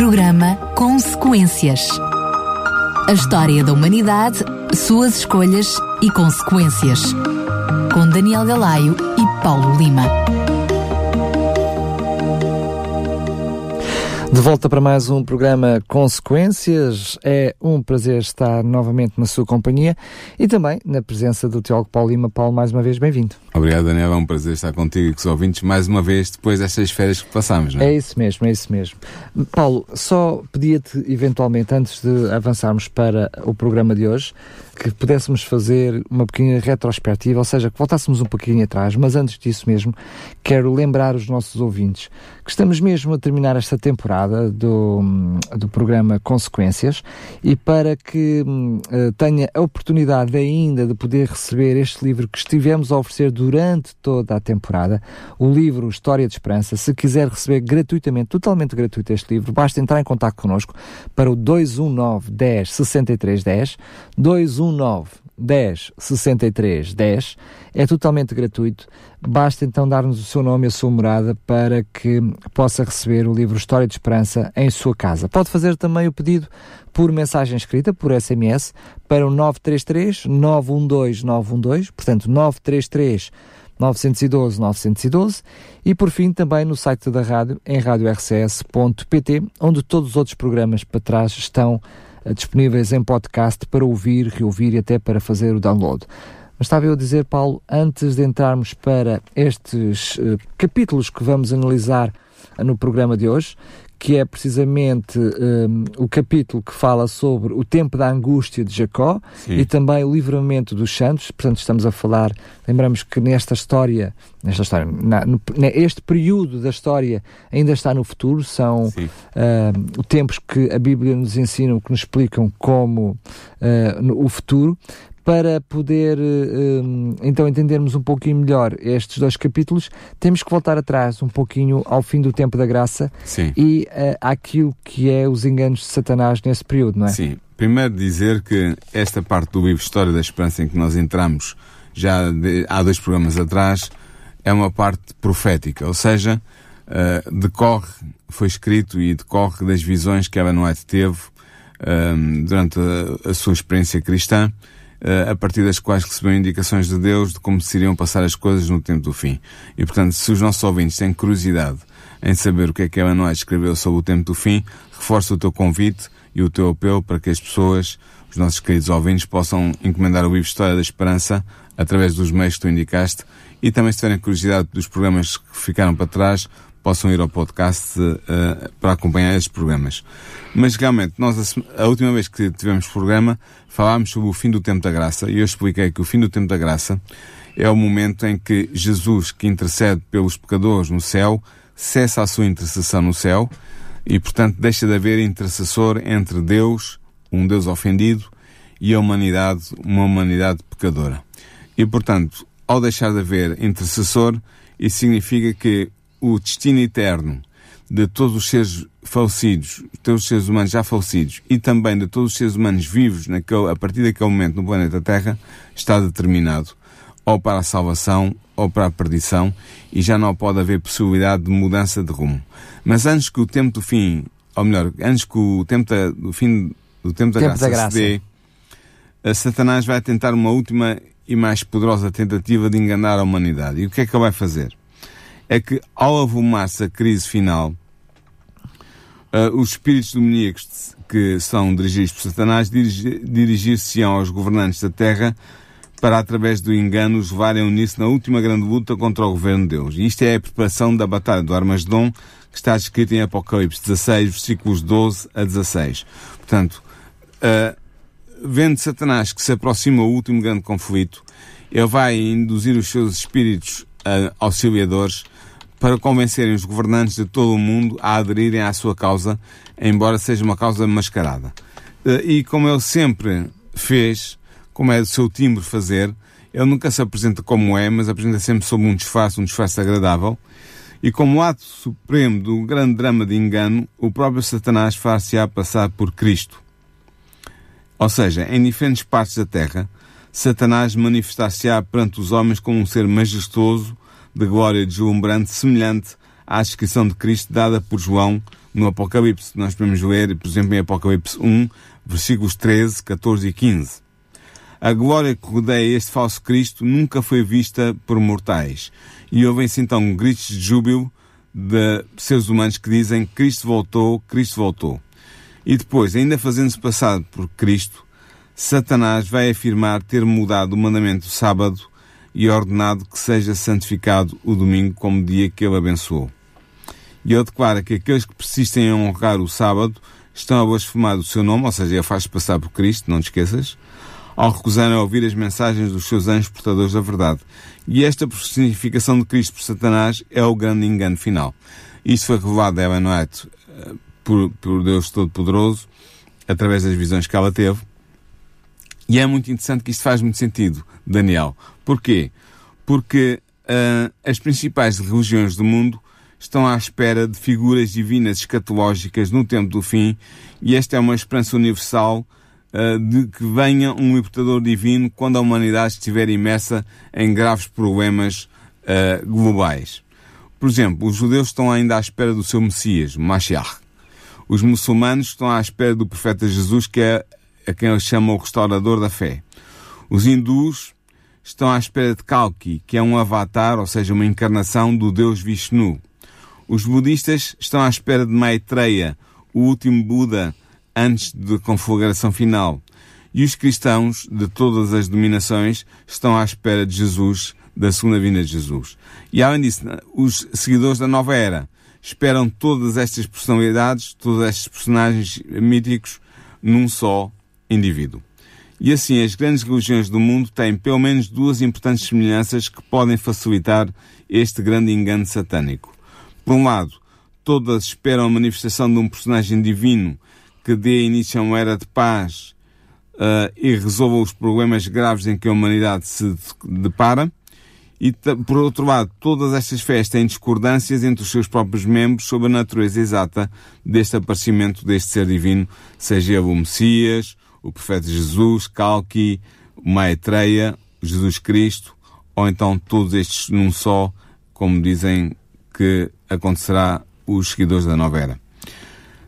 Programa Consequências. A história da humanidade, suas escolhas e consequências. Com Daniel Galaio e Paulo Lima. De volta para mais um programa Consequências. É um prazer estar novamente na sua companhia e também na presença do Teólogo Paulo Lima. Paulo, mais uma vez, bem-vindo. Obrigado, Daniel. É um prazer estar contigo e com os ouvintes mais uma vez depois destas férias que passamos, não é? É isso mesmo, é isso mesmo. Paulo, só pedia-te, eventualmente, antes de avançarmos para o programa de hoje, que pudéssemos fazer uma pequena retrospectiva, ou seja, que voltássemos um pouquinho atrás, mas antes disso mesmo, quero lembrar os nossos ouvintes que estamos mesmo a terminar esta temporada do, do programa Consequências e para que uh, tenha a oportunidade ainda de poder receber este livro que estivemos a oferecer durante toda a temporada, o livro História de Esperança, se quiser receber gratuitamente, totalmente gratuito este livro, basta entrar em contato connosco para o 219 10 63 10, 219 10 63 10 é totalmente gratuito. Basta então dar-nos o seu nome e a sua morada para que possa receber o livro História de Esperança em sua casa. Pode fazer também o pedido por mensagem escrita, por SMS, para o 933 912 912, portanto 933 912 912 e por fim também no site da rádio em radiorcs.pt onde todos os outros programas para trás estão uh, disponíveis em podcast para ouvir, reouvir e até para fazer o download. Mas estava eu a dizer, Paulo, antes de entrarmos para estes uh, capítulos que vamos analisar no programa de hoje, que é precisamente um, o capítulo que fala sobre o tempo da angústia de Jacó Sim. e também o livramento dos santos. Portanto, estamos a falar, lembramos que nesta história, nesta história, na, no, este período da história ainda está no futuro, são uh, tempos que a Bíblia nos ensina, que nos explicam como uh, no, o futuro para poder uh, então entendermos um pouquinho melhor estes dois capítulos, temos que voltar atrás um pouquinho ao fim do tempo da graça Sim. e uh, àquilo que é os enganos de Satanás nesse período, não é? Sim. Primeiro dizer que esta parte do livro História da Esperança em que nós entramos já de, há dois programas atrás é uma parte profética, ou seja, uh, decorre, foi escrito e decorre das visões que Ellen White teve durante a, a sua experiência cristã a partir das quais recebeu indicações de Deus de como se iriam passar as coisas no tempo do fim. E, portanto, se os nossos ouvintes têm curiosidade em saber o que é que White escreveu sobre o tempo do fim, reforça o teu convite e o teu apelo para que as pessoas, os nossos queridos ouvintes, possam encomendar o livro História da Esperança através dos meios que tu indicaste e também se tiverem curiosidade dos programas que ficaram para trás, possam ir ao podcast uh, para acompanhar estes programas. Mas realmente, nós, a, a, última vez que tivemos programa, falámos sobre o fim do tempo da graça e eu expliquei que o fim do tempo da graça é o momento em que Jesus, que intercede pelos pecadores no céu, cessa a sua intercessão no céu e, portanto, deixa de haver intercessor entre Deus, um Deus ofendido, e a humanidade, uma humanidade pecadora. E, portanto, ao deixar de haver intercessor, isso significa que o destino eterno de todos os seres falecidos, todos os seres humanos já falecidos e também de todos os seres humanos vivos naquele, a partir daquele momento no planeta Terra está determinado ou para a salvação ou para a perdição e já não pode haver possibilidade de mudança de rumo. Mas antes que o tempo do fim, ou melhor, antes que o tempo da, do fim do tempo da, tempo graça, da graça se dê, Satanás vai tentar uma última e mais poderosa tentativa de enganar a humanidade. E o que é que ele vai fazer? É que ao avumar-se a crise final, uh, os espíritos demoníacos que são dirigidos por Satanás dirigir-se-ão aos governantes da Terra para, através do engano, os levarem a unir-se na última grande luta contra o governo de Deus. Isto é a preparação da batalha do Armagedon, que está descrito em Apocalipse 16, versículos 12 a 16. Portanto, uh, vendo Satanás que se aproxima o último grande conflito, ele vai induzir os seus espíritos uh, auxiliadores para convencerem os governantes de todo o mundo a aderirem à sua causa, embora seja uma causa mascarada. Eh, e como ele sempre fez, como é do seu timbre fazer, ele nunca se apresenta como é, mas apresenta sempre sob um disfarce, um disfarce agradável. E como ato supremo do grande drama de engano, o próprio Satanás far-se-á passar por Cristo. Ou seja, em diferentes partes da Terra, Satanás manifestar-se-á perante os homens como um ser majestoso, de glória deslumbrante, semelhante à descrição de Cristo dada por João no Apocalipse. Nós podemos ler, por exemplo, em Apocalipse 1, versículos 13, 14 e 15. A glória que rodeia este falso Cristo nunca foi vista por mortais. E ouvem-se então gritos de júbilo de seres humanos que dizem Cristo voltou, Cristo voltou. E depois, ainda fazendo-se passar por Cristo, Satanás vai afirmar ter mudado o mandamento do sábado e ordenado que seja santificado o domingo como dia que ele abençoou. E ele declara que aqueles que persistem em honrar o sábado estão a blasfemar o seu nome, ou seja, ele faz passar por Cristo, não te esqueças, ao recusarem ouvir as mensagens dos seus anjos portadores da verdade. E esta personificação de Cristo por Satanás é o grande engano final. Isto foi revelado a Ellen White eh, por, por Deus Todo-Poderoso, através das visões que ela teve. E é muito interessante que isto faz muito sentido, Daniel. Porquê? Porque uh, as principais religiões do mundo estão à espera de figuras divinas escatológicas no tempo do fim, e esta é uma esperança universal uh, de que venha um libertador divino quando a humanidade estiver imersa em graves problemas uh, globais. Por exemplo, os judeus estão ainda à espera do seu Messias, Mashiach. Os muçulmanos estão à espera do profeta Jesus, que é a quem eles chamam o restaurador da fé. Os hindus estão à espera de Kalki, que é um avatar, ou seja, uma encarnação do deus Vishnu. Os budistas estão à espera de Maitreya, o último Buda, antes da conflagração final. E os cristãos de todas as dominações estão à espera de Jesus, da segunda vinda de Jesus. E além disso, os seguidores da nova era esperam todas estas personalidades, todos estes personagens míticos num só indivíduo. E assim, as grandes religiões do mundo têm pelo menos duas importantes semelhanças que podem facilitar este grande engano satânico. Por um lado, todas esperam a manifestação de um personagem divino que dê início a uma era de paz uh, e resolva os problemas graves em que a humanidade se depara. E, por outro lado, todas estas fés têm discordâncias entre os seus próprios membros sobre a natureza exata deste aparecimento deste ser divino, seja ele o Messias, o profeta Jesus, Calqui, Maitreya, Jesus Cristo, ou então todos estes num só, como dizem que acontecerá os seguidores da nova era.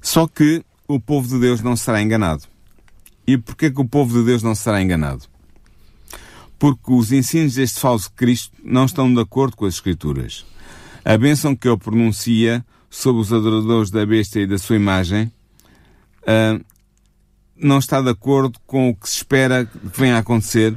Só que o povo de Deus não será enganado. E porquê que o povo de Deus não será enganado? Porque os ensinos deste falso Cristo não estão de acordo com as Escrituras. A bênção que ele pronuncia sobre os adoradores da besta e da sua imagem uh, não está de acordo com o que se espera que venha a acontecer,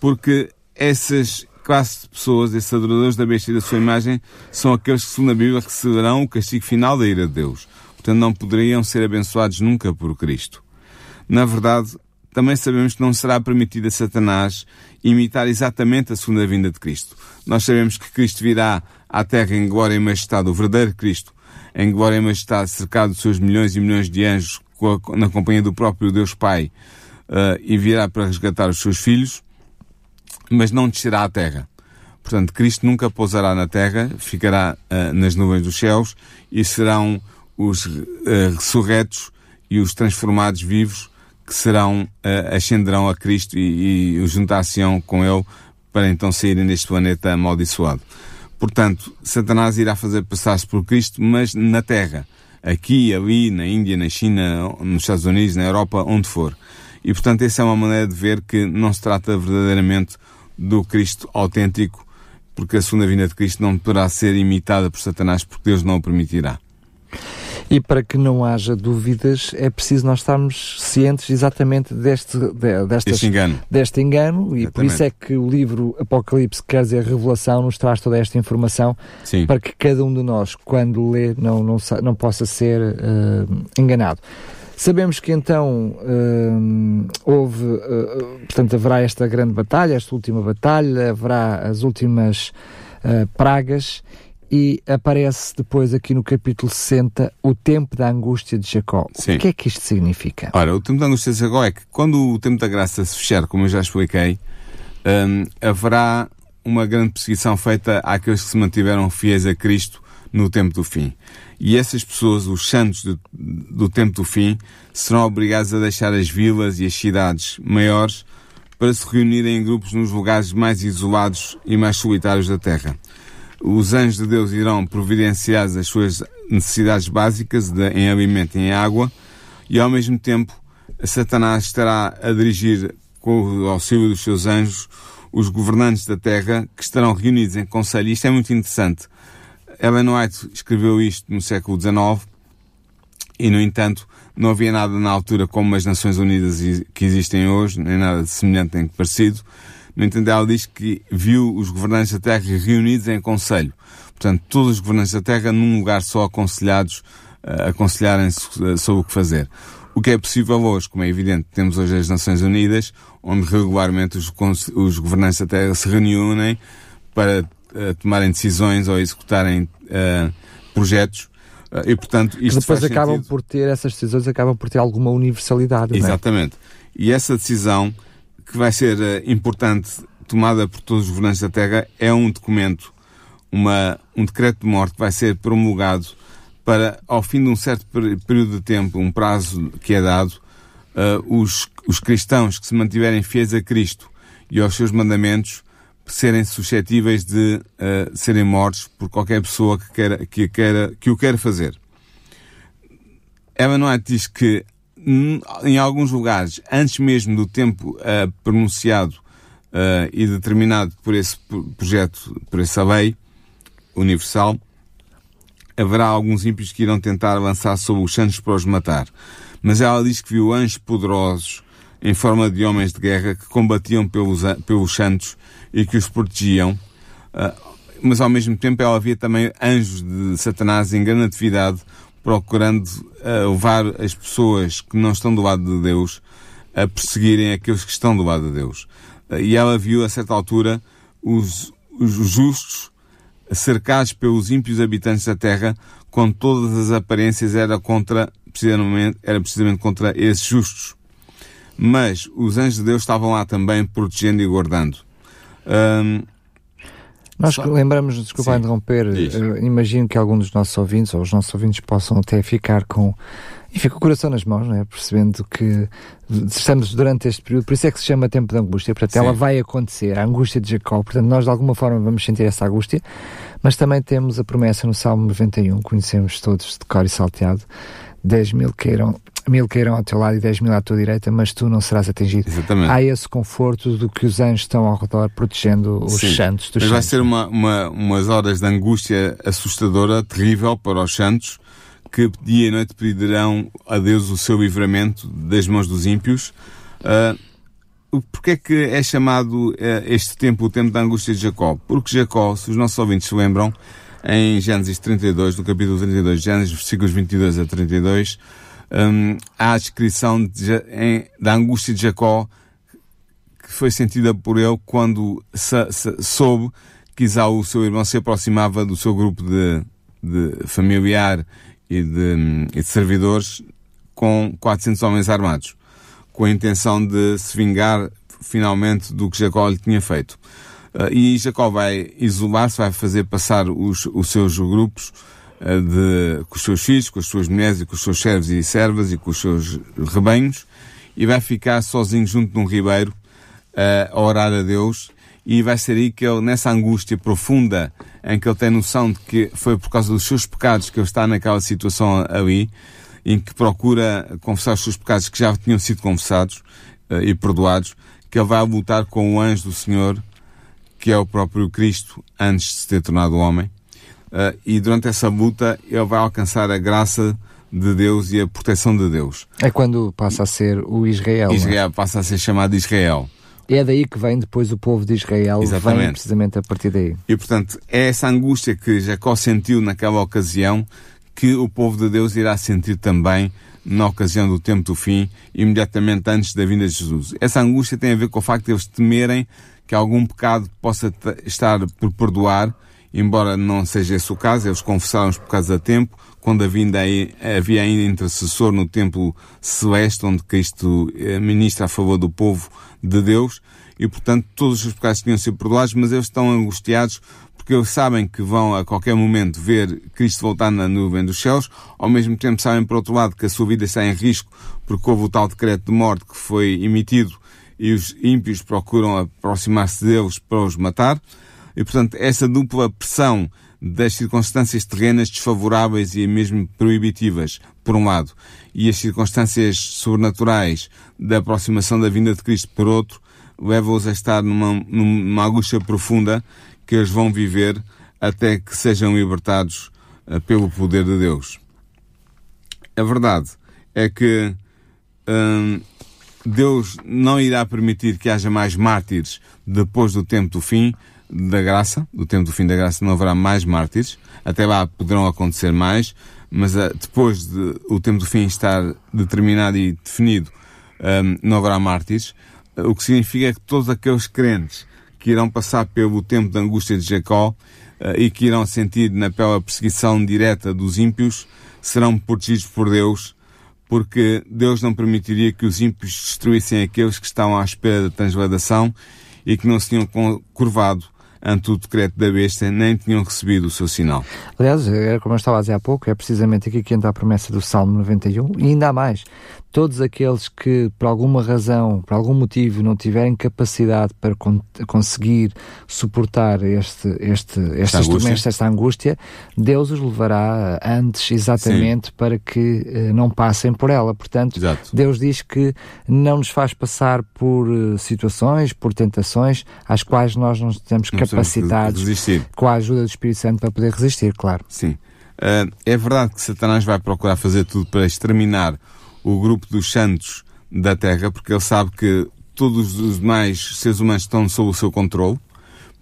porque essas classes de pessoas, esses adoradores da besta e da sua imagem, são aqueles que, segundo a Bíblia, receberão o castigo final da ira de Deus. Portanto, não poderiam ser abençoados nunca por Cristo. Na verdade, também sabemos que não será permitido a Satanás imitar exatamente a segunda vinda de Cristo. Nós sabemos que Cristo virá à Terra em glória e majestade, o verdadeiro Cristo, em glória e majestade, cercado de seus milhões e milhões de anjos, na companhia do próprio Deus Pai, uh, e virá para resgatar os seus filhos, mas não descerá à Terra. Portanto, Cristo nunca pousará na Terra, ficará uh, nas nuvens dos céus e serão os uh, ressurretos e os transformados vivos que serão, ascenderão a Cristo e, e juntar-se-ão com Ele para então saírem deste planeta amaldiçoado. Portanto, Satanás irá fazer passar-se por Cristo, mas na Terra. Aqui, ali, na Índia, na China, nos Estados Unidos, na Europa, onde for. E portanto, essa é uma maneira de ver que não se trata verdadeiramente do Cristo autêntico, porque a segunda vinda de Cristo não poderá ser imitada por Satanás, porque Deus não o permitirá. E para que não haja dúvidas, é preciso nós estarmos cientes exatamente deste, de, destas, engano. deste engano, e por isso é que o livro Apocalipse, quer dizer, Revelação, nos traz toda esta informação Sim. para que cada um de nós, quando lê, não, não, não possa ser uh, enganado. Sabemos que então uh, houve, uh, portanto, haverá esta grande batalha, esta última batalha, haverá as últimas uh, pragas e aparece depois aqui no capítulo 60 o tempo da angústia de Jacó. Sim. O que é que isto significa? Ora, o tempo da angústia de Jacó é que quando o tempo da graça se fechar, como eu já expliquei, um, haverá uma grande perseguição feita àqueles que se mantiveram fiéis a Cristo no tempo do fim. E essas pessoas, os santos do, do tempo do fim, serão obrigados a deixar as vilas e as cidades maiores para se reunirem em grupos nos lugares mais isolados e mais solitários da terra. Os anjos de Deus irão providenciar as suas necessidades básicas de, em alimento e em água, e ao mesmo tempo Satanás estará a dirigir, com o auxílio dos seus anjos, os governantes da Terra que estarão reunidos em conselho. Isto é muito interessante. Ellen White escreveu isto no século XIX e, no entanto, não havia nada na altura como as Nações Unidas que existem hoje, nem nada semelhante nem parecido. No entanto, ela diz que viu os governantes da Terra reunidos em conselho. Portanto, todos os governantes da Terra num lugar só aconselhados, uh, aconselharem-se uh, sobre o que fazer. O que é possível hoje, como é evidente, temos hoje as Nações Unidas, onde regularmente os, os governantes da Terra se reúnem para uh, tomarem decisões ou executarem projetos e, portanto, isto que depois acabam sentido. por ter, essas decisões acabam por ter alguma universalidade. Exatamente. É? E essa decisão que vai ser uh, importante, tomada por todos os governantes da Terra, é um documento, uma, um decreto de morte que vai ser promulgado para, ao fim de um certo período de tempo, um prazo que é dado, uh, os, os cristãos que se mantiverem fiéis a Cristo e aos seus mandamentos serem suscetíveis de uh, serem mortos por qualquer pessoa que, queira, que, queira, que o queira fazer. Eva White diz que em alguns lugares, antes mesmo do tempo uh, pronunciado uh, e determinado por esse projeto, por essa lei universal, haverá alguns ímpios que irão tentar avançar sobre os santos para os matar. Mas ela diz que viu anjos poderosos em forma de homens de guerra que combatiam pelos, pelos santos e que os protegiam. Uh, mas ao mesmo tempo ela via também anjos de Satanás em grande atividade procurando uh, levar as pessoas que não estão do lado de Deus a perseguirem aqueles que estão do lado de Deus. E ela viu, a certa altura, os, os justos cercados pelos ímpios habitantes da terra, com todas as aparências era contra, precisamente, era precisamente contra esses justos. Mas os anjos de Deus estavam lá também protegendo e guardando. Um, nós Só... lembramos, desculpa Sim, interromper, uh, imagino que algum dos nossos ouvintes, ou os nossos ouvintes, possam até ficar com, enfim, com o coração nas mãos, não é? percebendo que estamos durante este período, por isso é que se chama tempo de angústia, portanto, Sim. ela vai acontecer, a angústia de Jacó, portanto, nós de alguma forma vamos sentir essa angústia, mas também temos a promessa no Salmo 91, conhecemos todos de cor e salteado, 10 mil queiram mil queiram ao teu lado e dez mil à tua direita, mas tu não serás atingido. Exatamente. Há esse conforto do que os anjos estão ao redor protegendo os Sim. santos dos Mas santos. vai ser uma, uma, umas horas de angústia assustadora, terrível para os santos, que dia e noite pedirão a Deus o seu livramento das mãos dos ímpios. Uh, Porquê é que é chamado uh, este tempo o tempo da angústia de Jacó? Porque Jacó, se os nossos ouvintes se lembram, em Gênesis 32, no capítulo 32, Gênesis versículos 22 a 32, um, há a descrição de, em, da angústia de Jacó que foi sentida por ele quando soube que Isaú, seu irmão, se aproximava do seu grupo de, de familiar e de, e de servidores com 400 homens armados, com a intenção de se vingar finalmente do que Jacó lhe tinha feito. Uh, e Jacó vai isolar-se, vai fazer passar os, os seus grupos de, com os seus filhos, com as suas mulheres e com os seus servos e servas e com os seus rebanhos e vai ficar sozinho junto de um ribeiro uh, a orar a Deus e vai ser aí que ele, nessa angústia profunda em que ele tem noção de que foi por causa dos seus pecados que ele está naquela situação ali, em que procura confessar os seus pecados que já tinham sido confessados uh, e perdoados, que ele vai lutar com o anjo do Senhor que é o próprio Cristo antes de se ter tornado homem. Uh, e durante essa luta ele vai alcançar a graça de Deus e a proteção de Deus. É quando passa a ser o Israel. É? Israel passa a ser chamado Israel. É daí que vem depois o povo de Israel, Exatamente. vem precisamente a partir daí. E portanto, é essa angústia que Jacó sentiu naquela ocasião que o povo de Deus irá sentir também na ocasião do tempo do fim, imediatamente antes da vinda de Jesus. Essa angústia tem a ver com o facto de eles temerem que algum pecado possa estar por perdoar, embora não seja esse o caso, eles confessaram os pecados a tempo, quando havia ainda intercessor no templo celeste, onde Cristo eh, ministra a favor do povo de Deus, e portanto todos os pecados tinham sido perdoados, mas eles estão angustiados porque eles sabem que vão a qualquer momento ver Cristo voltar na nuvem dos céus, ao mesmo tempo sabem, por outro lado, que a sua vida está em risco porque houve o tal decreto de morte que foi emitido e os ímpios procuram aproximar-se deles para os matar. E, portanto, essa dupla pressão das circunstâncias terrenas desfavoráveis e mesmo proibitivas, por um lado, e as circunstâncias sobrenaturais da aproximação da vinda de Cristo, por outro, leva-os a estar numa, numa angústia profunda que eles vão viver até que sejam libertados uh, pelo poder de Deus. A verdade é que hum, Deus não irá permitir que haja mais mártires depois do tempo do fim da graça, do tempo do fim da graça não haverá mais mártires, até lá poderão acontecer mais, mas uh, depois de o tempo do fim estar determinado e definido, não haverá mártires, o que significa que todos aqueles crentes que irão passar pelo tempo da angústia de Jacó uh, e que irão sentir na pele a perseguição direta dos ímpios, serão protegidos por Deus, porque Deus não permitiria que os ímpios destruíssem aqueles que estavam à espera da transladação e que não se tinham curvado ante o decreto da besta, nem tinham recebido o seu sinal. Aliás, era como eu estava a dizer há pouco, é precisamente aqui que entra a promessa do Salmo 91, e ainda há mais todos aqueles que, por alguma razão, por algum motivo, não tiverem capacidade para con conseguir suportar este, este, esta, angústia. esta angústia, Deus os levará antes exatamente Sim. para que uh, não passem por ela. Portanto, Exato. Deus diz que não nos faz passar por uh, situações, por tentações, às quais nós não estamos não capacitados com a ajuda do Espírito Santo para poder resistir, claro. Sim. Uh, é verdade que Satanás vai procurar fazer tudo para exterminar o grupo dos santos da Terra, porque ele sabe que todos os demais seres humanos estão sob o seu controle.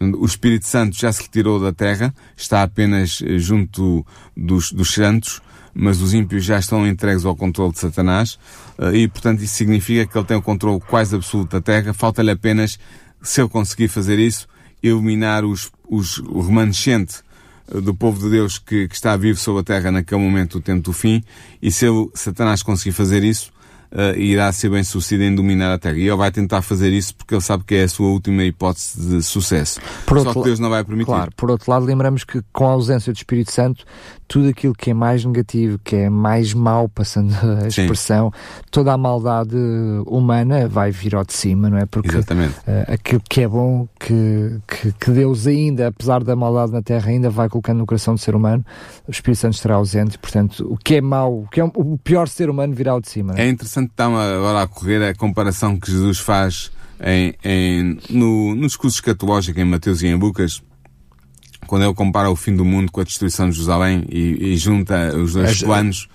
O Espírito Santo já se retirou da Terra, está apenas eh, junto dos, dos santos, mas os ímpios já estão entregues ao controle de Satanás, eh, e portanto isso significa que ele tem o controle quase absoluto da Terra. Falta-lhe apenas, se ele conseguir fazer isso, iluminar os, os, o remanescente do povo de Deus que, que, está vivo sobre a terra naquele momento do tempo do fim, e se ele, Satanás conseguir fazer isso, uh, irá ser bem sucedido em dominar a terra. E ele vai tentar fazer isso porque ele sabe que é a sua última hipótese de sucesso. Por Só que Deus não vai permitir. Claro, por outro lado, lembramos que com a ausência do Espírito Santo, tudo aquilo que é mais negativo, que é mais mau, passando a expressão, Sim. toda a maldade humana vai vir ao de cima, não é? Porque Exatamente. Uh, aquilo que é bom, que, que, que, Deus ainda, apesar da maldade na Terra, ainda vai colocando no coração do ser humano, o Espírito Santo estará ausente, portanto, o que é mau, o que é o pior ser humano virá ao de cima. É? é interessante estar agora a correr a comparação que Jesus faz em, em, no, no discurso escatológico em Mateus e em Lucas, quando ele compara o fim do mundo com a destruição de Jerusalém e, e junta os dois As, planos,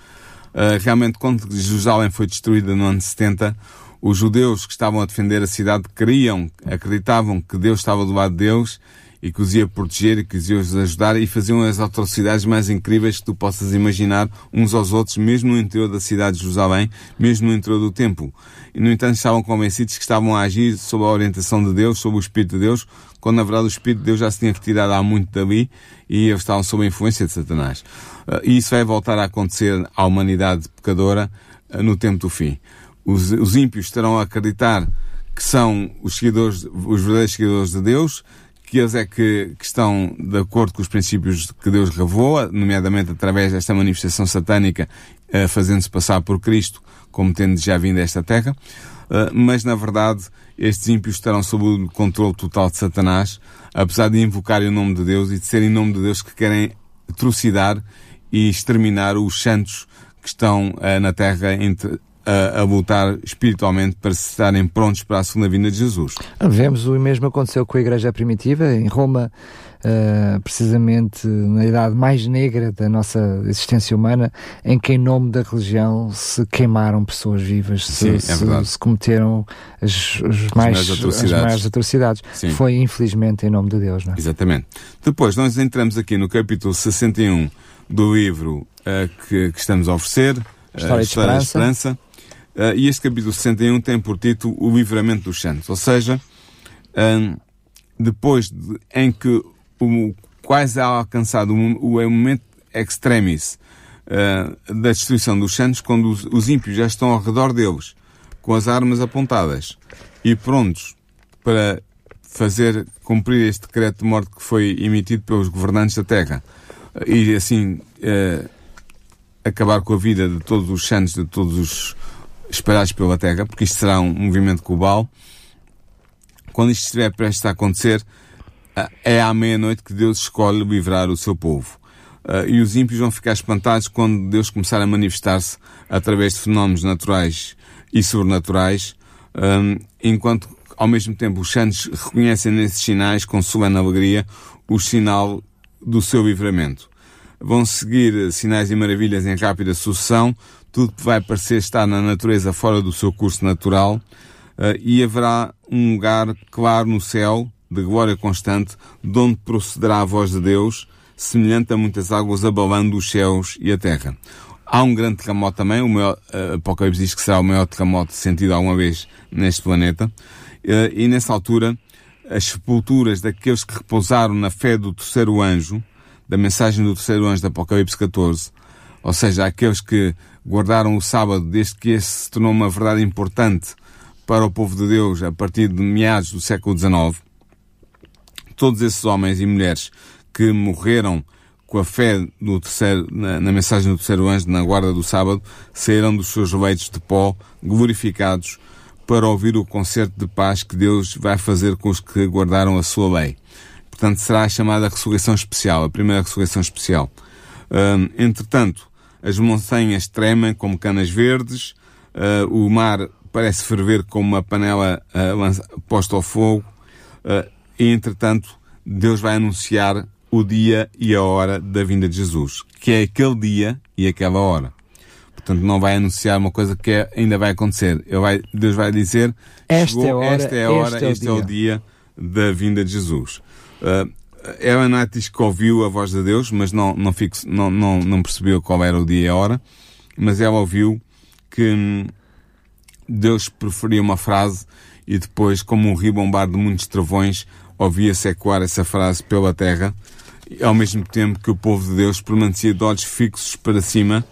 uh, realmente quando Jerusalém foi destruída no ano 70, os judeus que estavam a defender a cidade queriam, acreditavam que Deus estava do lado deles e que os ia proteger e que os ia ajudar e faziam as atrocidades mais incríveis que tu possas imaginar uns aos outros, mesmo no interior da cidade de Jerusalém, mesmo no interior do templo. E, no entanto, estavam convencidos que estavam a agir sob a orientação de Deus, sob o Espírito de Deus, quando na verdade o Espírito de Deus já se tinha retirado há muito dali e eles estavam sob a influência de Satanás. Ah, e isso vai voltar a acontecer à humanidade pecadora ah, no tempo do fim. Os, os ímpios estarão a acreditar que são os seguidores, os verdadeiros seguidores de Deus, que eles é que, que, estão de acordo com os princípios que Deus revelou, nomeadamente através desta manifestação satânica, uh, fazendo-se passar por Cristo, como tendo já vindo a esta terra. Uh, mas, na verdade, estes ímpios estarão sob o controle total de Satanás, apesar de invocarem o nome de Deus e de serem em nome de Deus que querem atrocidar e exterminar os santos que estão uh, na terra entre, a, a lutar espiritualmente para estarem prontos para a segunda vinda de Jesus. Vemos o mesmo aconteceu com a Igreja Primitiva em Roma, uh, precisamente na idade mais negra da nossa existência humana, em que em nome da religião se queimaram pessoas vivas, se, Sim, é se, se cometeram as, as, mais, as, atrocidades. As mais atrocidades. Foi infelizmente em nome de Deus. Não é? Exatamente. Depois nós entramos aqui no capítulo 61 do livro uh, que, que, estamos a oferecer, História, uh, História de Esperança. De Esperança e este capítulo 61 tem por título O Livramento dos Santos. Ou seja, um, depois de, em que o, quase há alcançado o, o momento extremis uh, da destruição dos santos, quando os, os ímpios já estão ao redor deles, com as armas apontadas e prontos para fazer cumprir este decreto de morte que foi emitido pelos governantes da terra e assim uh, acabar com a vida de todos os santos, de todos os espalhados pela Terra, porque isto será um movimento global. Quando isto estiver prestes a acontecer, é à meia-noite que Deus escolhe livrar o seu povo. Uh, e os ímpios vão ficar espantados quando Deus começar a manifestar-se através de fenómenos naturais e sobrenaturais, enquanto ao mesmo tempo os santos reconhecem nesses sinais com solene alegria o sinal do seu livramento. Vão seguir sinais e maravilhas em rápida sucessão, tudo vai parecer estar na natureza fora do seu curso natural, uh, e haverá um lugar claro no céu, de glória constante, de onde procederá a voz de Deus, semelhante a muitas águas abalando os céus e a terra. Há um grande terremoto também, o maior, uh, Apocalipse diz que será o maior terremoto sentido alguma vez neste planeta, uh, e nessa altura, as sepulturas daqueles que repousaram na fé do terceiro anjo, da mensagem do terceiro anjo do Apocalipse 14, ou seja, aqueles que guardaram o sábado desde que esse se tornou uma verdade importante para o povo de Deus a partir de meados do século XIX, todos esses homens e mulheres que morreram com a fé no terceiro, na, na, mensagem do terceiro anjo, na guarda do sábado, saíram dos seus leitos de pó, glorificados, para ouvir o concerto de paz que Deus vai fazer com os que guardaram a sua lei. Portanto, será a chamada ressurreição especial, a primeira ressurreição especial. Um, entretanto, as montanhas tremem como canas verdes, uh, o mar parece ferver como uma panela uh, posta ao fogo, uh, e entretanto, Deus vai anunciar o dia e a hora da vinda de Jesus, que é aquele dia e aquela hora. Portanto, não vai anunciar uma coisa que é, ainda vai acontecer. Vai, Deus vai dizer, esta chegou, é a hora, esta é a hora, este, é, este é, o dia da vinda de Jesus. Uh, Ellen Knight diz que ouviu a voz de Deus, mas não, não, fixo, não, não, não percebeu qual era o dia e a hora, mas ela ouviu que hum, Deus preferia uma frase e depois, como um rio bombar de muitos travões, ouvia-se ecoar essa frase pela terra, ao mesmo tempo que o povo de Deus permanecia de olhos fixos para cima,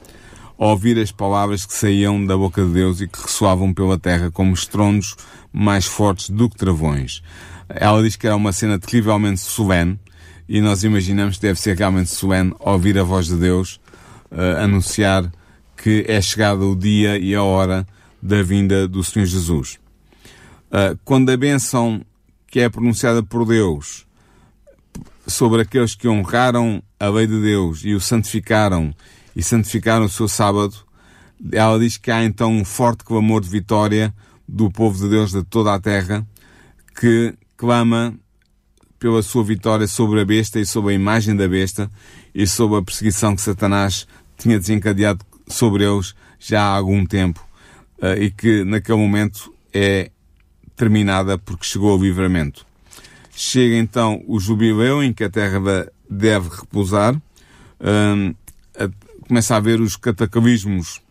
a ouvir as palavras que saíam da boca de Deus e que ressoavam pela terra como estrondos mais fortes do que travões. Ela diz que era uma cena terrivelmente solene e nós imaginamos que deve ser realmente solene ouvir a voz de Deus uh, anunciar que é chegado o dia e a hora da vinda do Senhor Jesus. Uh, quando a bênção que é pronunciada por Deus sobre aqueles que honraram a lei de Deus e o santificaram e santificaram o seu sábado, ela diz que há então um forte clamor de vitória do povo de Deus de toda a terra que clama pela sua vitória sobre a besta e sobre a imagem da besta e sobre a perseguição que Satanás tinha desencadeado sobre eles já há algum tempo uh, e que naquele momento é terminada porque chegou o livramento. Chega então o jubileu em que a terra deve repousar, a, começa a haver os cataclismos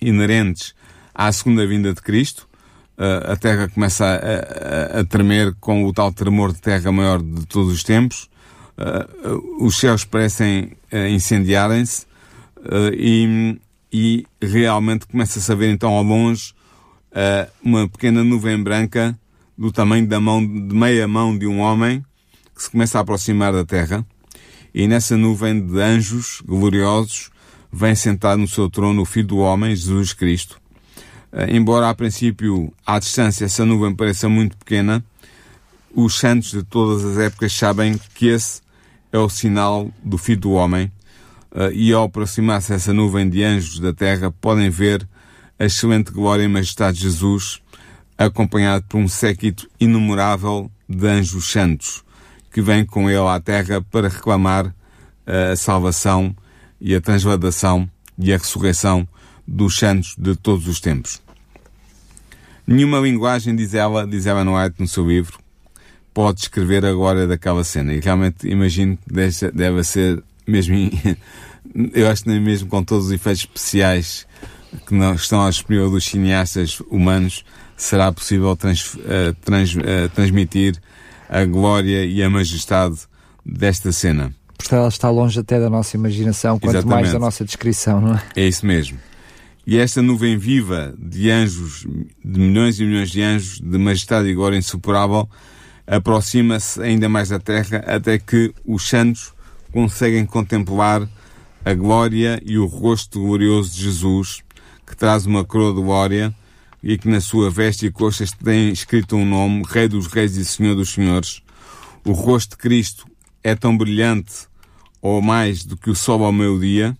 inerentes à segunda vinda de Cristo, a terra começa a, a, a, tremer com o tal tremor de terra maior de todos os tempos, uh, os céus parecem uh, incendiarem-se e, e, realmente começa-se a ver então ao longe uma pequena nuvem branca do tamanho da mão, de meia mão de um homem que se começa a aproximar da terra. E nessa nuvem de anjos gloriosos vem sentar no seu trono o Filho do Homem, Jesus Cristo, embora a princípio à distância essa nuvem pareça muito pequena, os santos de todas as épocas sabem que esse é o sinal do Filho do Homem, eh, e ao aproximar-se essa nuvem de anjos da terra, podem ver a excelente glória e majestade de Jesus, acompanhado por um séquito inumerável de anjos santos, que vêm com ele à terra para reclamar eh, a salvação e a transladação e a ressurreição dos santos de todos os tempos. Nenhuma linguagem, diz ela, diz no White no seu livro, pode descrever a glória daquela cena. E realmente imagino que deve, deve ser mesmo, eu acho que nem mesmo com todos os efeitos especiais que não estão ao disponível dos cineastas humanos, será possível trans, uh, trans, uh, transmitir a glória e a majestade desta cena. Porque ela está longe até da nossa imaginação, quanto Exatamente. mais da nossa descrição, não é? É isso mesmo. E esta nuvem viva de anjos, de milhões e milhões de anjos, de majestade e glória insuperável, aproxima-se ainda mais da terra até que os santos conseguem contemplar a glória e o rosto glorioso de Jesus, que traz uma coroa de glória e que na sua veste e coxas tem escrito um nome, Rei dos Reis e Senhor dos Senhores, O rosto de Cristo é tão brilhante ou mais do que o sol ao meio-dia.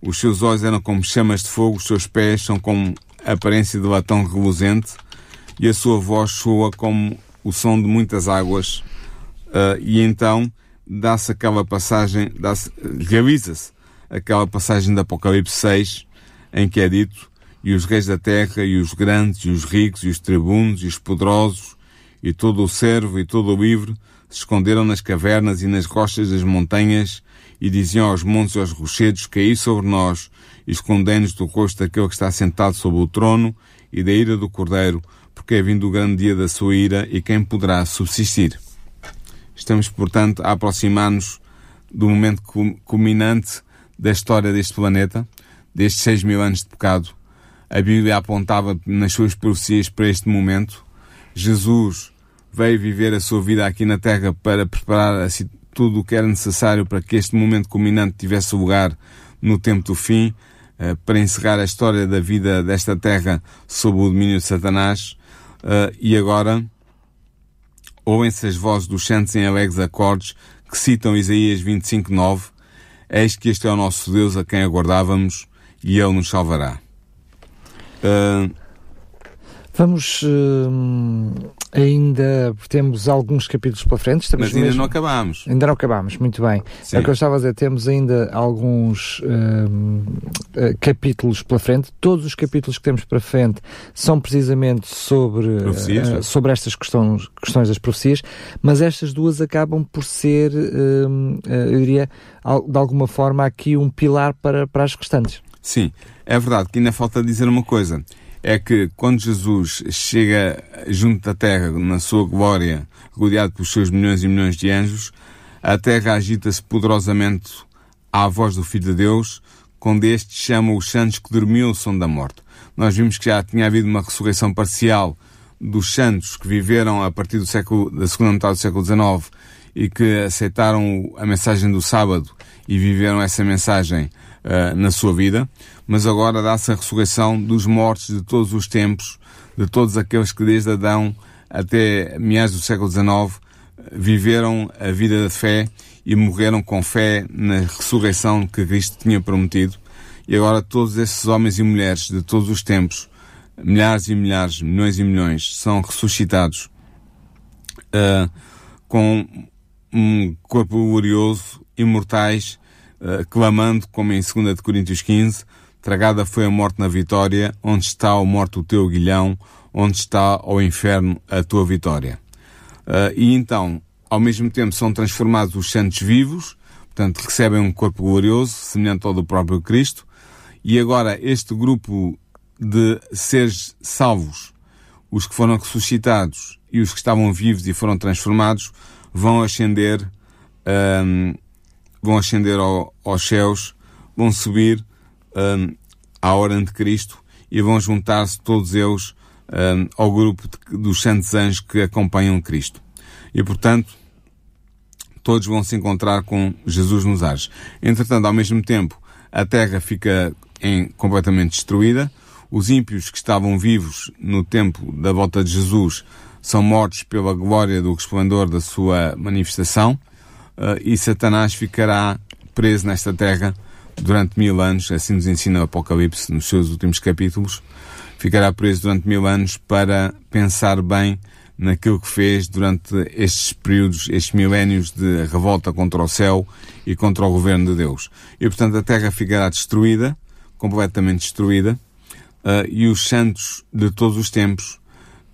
Os seus olhos eram como chamas de fogo, os seus pés são como aparência de latão reluzente e a sua voz soa como o som de muitas águas. Uh, e então dá-se aquela passagem, dá realiza-se aquela passagem do Apocalipse 6, em que é dito: E os reis da terra, e os grandes, e os ricos, e os tribunos, e os poderosos, e todo o servo, e todo o livre, se esconderam nas cavernas e nas rochas das montanhas, e diziam aos montes e aos rochedos: Caí sobre nós, e escondei-nos do rosto daquele que está sentado sobre o trono, e da ira do cordeiro, porque é vindo o grande dia da sua ira, e quem poderá subsistir? Estamos, portanto, a aproximar-nos do momento culminante da história deste planeta, destes seis mil anos de pecado. A Bíblia apontava nas suas profecias para este momento. Jesus veio viver a sua vida aqui na Terra para preparar assim, tudo o que era necessário para que este momento culminante tivesse lugar no tempo do fim, eh, para encerrar a história da vida desta Terra sob o domínio de Satanás. Eh, e agora, ouvem-se as vozes dos santos em alegres acordes que citam Isaías 25, 9, Eis que este é o nosso Deus a quem aguardávamos e Ele nos salvará. Uh, Vamos uh, ainda temos alguns capítulos para frente. Estamos mas ainda mesmo, não acabámos. Ainda não acabámos, muito bem. Sim. É o que eu estava a dizer, temos ainda alguns uh, capítulos pela frente. Todos os capítulos que temos para frente são precisamente sobre, uh, sobre estas questões, questões das profecias, mas estas duas acabam por ser, eu diria, de alguma forma aqui um pilar para, para as restantes. Sim, é verdade que ainda falta dizer uma coisa é que quando Jesus chega junto da terra, na sua glória, rodeado pelos seus milhões e milhões de anjos, a terra agita-se poderosamente à voz do Filho de Deus, quando este chama os santos que dormiam o som da morte. Nós vimos que já tinha havido uma ressurreição parcial dos santos que viveram a partir do século, da segunda metade do século XIX e que aceitaram a mensagem do sábado e viveram essa mensagem uh, na sua vida mas agora dá-se a ressurreição dos mortos de todos os tempos, de todos aqueles que desde Adão até meados do século XIX viveram a vida da fé e morreram com fé na ressurreição que Cristo tinha prometido. E agora todos esses homens e mulheres de todos os tempos, milhares e milhares, milhões e milhões, são ressuscitados uh, com um corpo glorioso, imortais, clamando, como em 2 Coríntios 15, Tragada foi a morte na vitória, onde está a morte o teu guilhão, onde está ao inferno a tua vitória. Uh, e então, ao mesmo tempo, são transformados os santos vivos, portanto, recebem um corpo glorioso, semelhante ao do próprio Cristo, e agora este grupo de seres salvos, os que foram ressuscitados e os que estavam vivos e foram transformados, vão ascender, um, vão ascender ao, aos céus, vão subir um, à hora de Cristo e vão juntar-se todos eles um, ao grupo de, dos santos anjos que acompanham Cristo. E portanto, todos vão se encontrar com Jesus nos ares. Entretanto, ao mesmo tempo, a terra fica em, completamente destruída. Os ímpios que estavam vivos no tempo da volta de Jesus são mortos pela glória do resplendor da sua manifestação. Uh, e Satanás ficará preso nesta terra durante mil anos, assim nos ensina o Apocalipse nos seus últimos capítulos, ficará preso durante mil anos para pensar bem naquilo que fez durante estes períodos, estes milénios de revolta contra o céu e contra o governo de Deus. E portanto a terra ficará destruída, completamente destruída, uh, e os santos de todos os tempos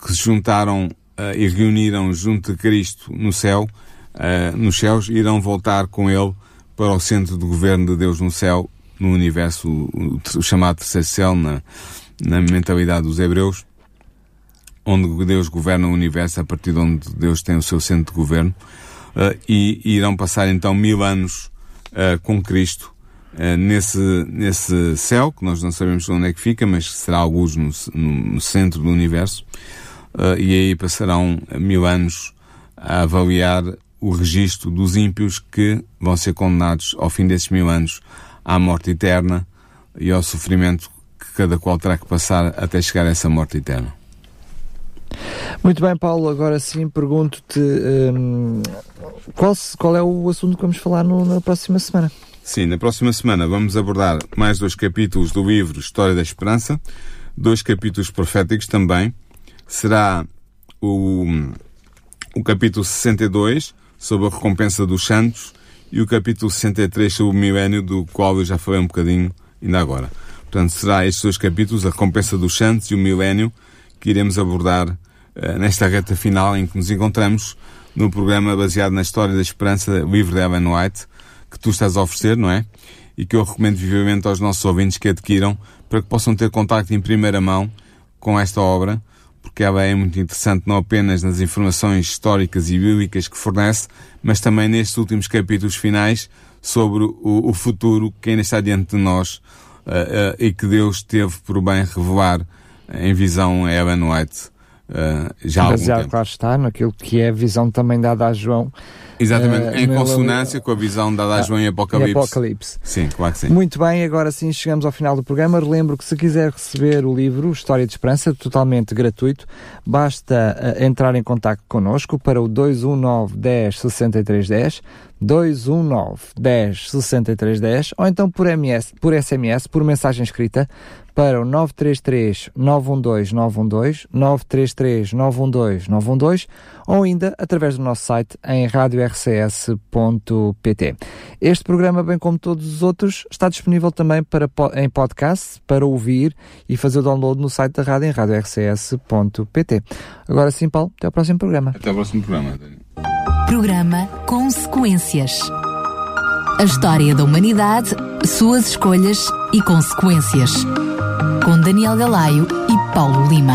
que se juntaram uh, e reuniram junto de Cristo no céu, uh, nos céus, irão voltar com ele para o centro do governo de Deus no céu, no universo, o, o chamado terceiro céu, na, na mentalidade dos hebreus, onde Deus governa o universo, a partir de onde Deus tem o seu centro de governo, uh, e, e, irão passar então mil anos uh, com Cristo nesse, nesse céu, que nós não sabemos onde é que fica, mas será alguns no, no centro do universo, e aí passarão mil anos a avaliar o registro dos ímpios que vão ser condenados ao fim desses mil anos à morte eterna e ao sofrimento que cada qual terá que passar até chegar a essa morte eterna. Muito bem, Paulo, agora sim pergunto-te um, qual, qual é o assunto que vamos falar no, na próxima semana? Sim, na próxima semana vamos abordar mais dois capítulos do livro História da Esperança, dois capítulos proféticos também. Será o, o capítulo 62, sobre a recompensa dos santos, e o capítulo 63 sobre o milénio, do qual eu já falei um bocadinho ainda agora. Portanto, será estes dois capítulos, a recompensa dos santos e o milénio, que iremos abordar uh, nesta reta final em que nos encontramos no programa baseado na história da esperança, livro de Ellen White, que tu estás a oferecer, não é? E que eu recomendo vivamente aos nossos ouvintes que adquiram para que possam ter contacto em primeira mão com esta obra, porque ela é muito interessante não apenas nas informações históricas e bíblicas que fornece, mas também nestes últimos capítulos finais sobre o, o futuro que ainda está diante de nós uh, uh, e que Deus teve por bem revelar em visão a Ellen White uh, já há algum tempo. claro está, naquilo que é a visão também dada a João. Exatamente, uh, em consonância com a visão dada a João em Apocalipse. Em Apocalipse. Sim, claro que sim. Muito bem, agora sim chegamos ao final do programa. Relembro que se quiser receber o livro História de Esperança, totalmente gratuito, basta uh, entrar em contato connosco para o 219 10 63 10, 219 10 63 10, ou então por, MS, por SMS, por mensagem escrita, para o 933 912 912, 933 912 912, ou ainda através do nosso site em radiorcs.pt. Este programa, bem como todos os outros, está disponível também para, em podcast, para ouvir e fazer o download no site da rádio em radiorcs.pt. Agora sim, Paulo, até ao próximo programa. Até ao próximo programa. Programa Consequências. A história da humanidade, suas escolhas e consequências. Com Daniel Galaio e Paulo Lima.